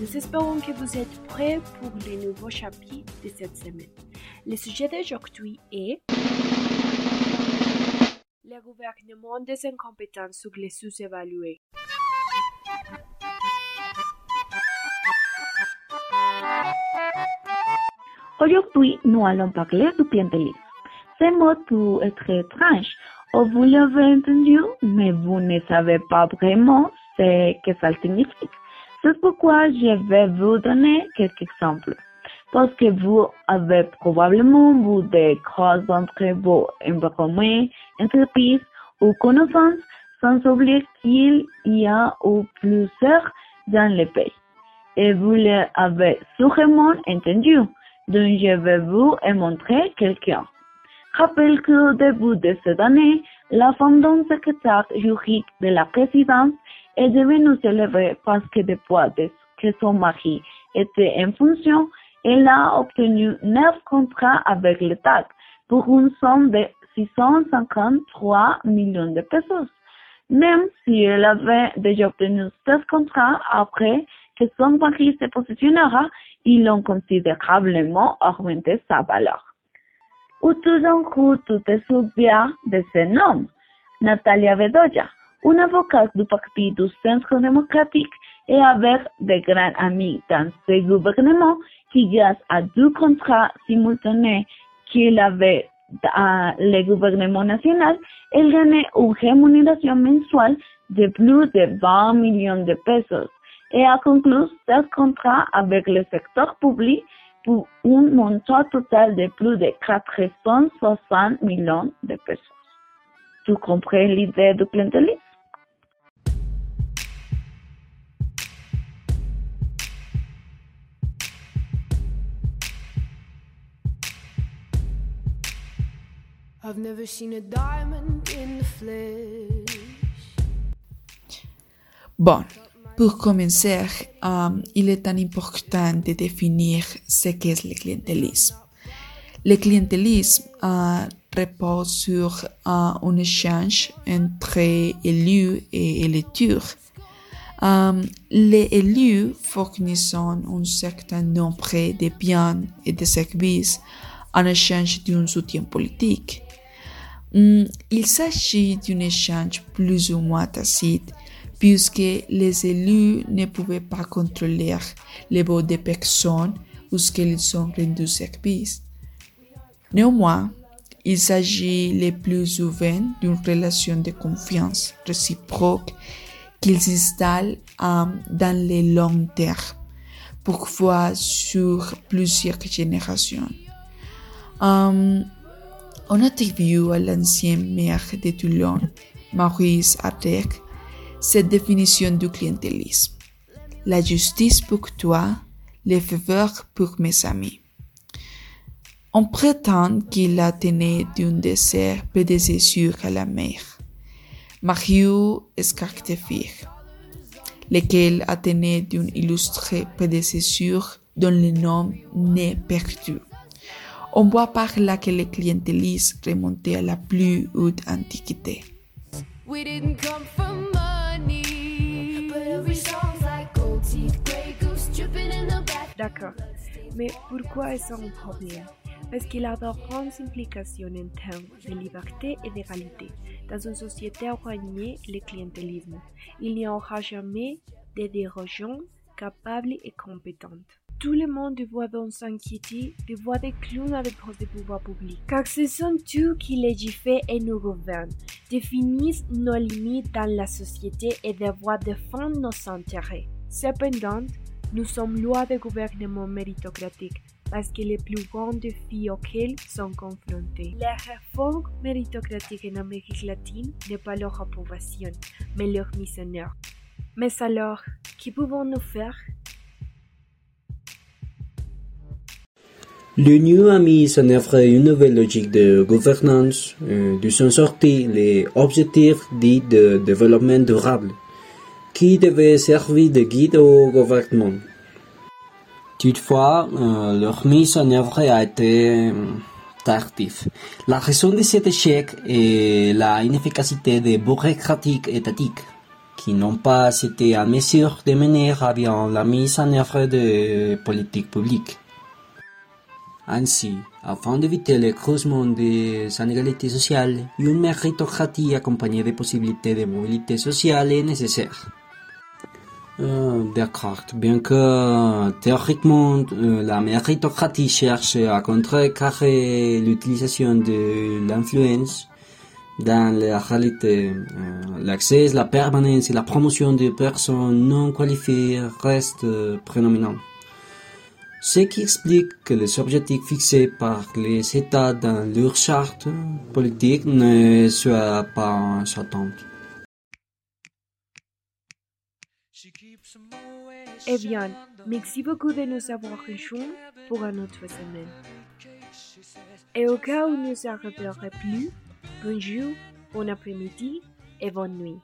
Nous espérons que vous êtes prêts pour les nouveaux chapitres de cette semaine. Le sujet d'aujourd'hui est le gouvernement des incompétences sur les sous-évalués. Aujourd'hui, nous allons parler du clientélisme. Ce mot être étrange, ou vous l'avez entendu, mais vous ne savez pas vraiment ce que ça signifie. C'est pourquoi je vais vous donner quelques exemples. Parce que vous avez probablement vu des grosses entre vos environnements, entreprises ou connaissances, sans oublier qu'il y a ou plusieurs dans le pays. Et vous l'avez sûrement entendu, donc je vais vous en montrer quelqu'un. Rappelle qu'au début de cette année, la femme d'un secrétaire juridique de la présidence est devenue célèbre parce que depuis que son mari était en fonction, elle a obtenu neuf contrats avec l'État pour une somme de 653 millions de pesos. Même si elle avait déjà obtenu 16 contrats après que son mari se positionnera, ils ont considérablement augmenté sa valeur. Ou tout d'un coup, tu te souviens de ce nom, Natalia Bedoya, une avocate du Parti du Centre démocratique et avec de grands amis dans ce gouvernement qui, grâce à deux contrats simultanés qu'il avait dans le gouvernement national, elle gagnait une rémunération mensuelle de plus de 20 millions de pesos. Et a conclu ce contrat avec le secteur public pour un montant total de plus de 460 millions de pesos. Tu comprends l'idée du clientélisme? I've never seen a diamond in the flesh. Bon, pour commencer, um, il est important de définir ce qu'est le clientélisme. Le clientélisme uh, repose sur uh, un échange entre élus et électeurs. Les élus fournissent un certain nombre de biens et de services en échange d'un soutien politique. Mm, il s'agit d'un échange plus ou moins tacite, puisque les élus ne pouvaient pas contrôler les votes des personnes qu'ils ont rendu service. Néanmoins, il s'agit le plus souvent d'une relation de confiance réciproque qu'ils s'installent dans les longs termes, parfois sur plusieurs générations. On attribue à l'ancien maire de Toulon, Maurice Abdek, cette définition du clientélisme. La justice pour toi, les faveurs pour mes amis. On prétend qu'il a tenu d'un de ses prédécesseurs à la mer, Mario Escartefir, lequel a tenu d'un illustre prédécesseur dont le nom n'est perdu. On voit par là que le clientélisme remontait à la plus haute antiquité. D'accord. Mais pourquoi est-ce un problème? Parce qu'il a de grandes implications en termes de liberté et d'égalité. Dans une société éloignée, le clientélisme, il n'y aura jamais de dirigeants capables et compétentes. Tout le monde voit dans s'inquiéter de voir des clowns à des postes de pouvoir public. Car ce sont eux qui légifèrent et nous gouvernent, définissent nos limites dans la société et devoir défendre nos intérêts. Cependant, nous sommes loin de gouvernements méritocratiques parce que les plus grands défis auxquels sont confrontés. La réforme méritocratique en Amérique latine n'est pas leur approbation, mais leur mise en œuvre. Mais alors, que pouvons-nous faire? L'Union a mis en œuvre une nouvelle logique de gouvernance, euh, d'où sont sortis les objectifs dits de développement durable, qui devaient servir de guide au gouvernement. Toutefois, euh, leur mise en œuvre a été euh, tardive. La raison de cet échec est la inefficacité des bureaucratiques étatiques, qui n'ont pas été en mesure de mener à bien la mise en œuvre de politiques publiques. Ainsi, afin d'éviter le creusement des inégalités sociales, une méritocratie accompagnée des possibilités de mobilité sociale est nécessaire. Euh, bien que théoriquement euh, la méritocratie cherche à contrecarrer l'utilisation de l'influence, dans la réalité, euh, l'accès, la permanence et la promotion des personnes non qualifiées restent euh, prédominants. Ce qui explique que les objectifs fixés par les États dans leur charte politique ne soient pas atteints. Eh bien, merci beaucoup de nous avoir rejoints pour une autre semaine. Et au cas où nous ne arriverons plus, bonjour, bon après-midi et bonne nuit.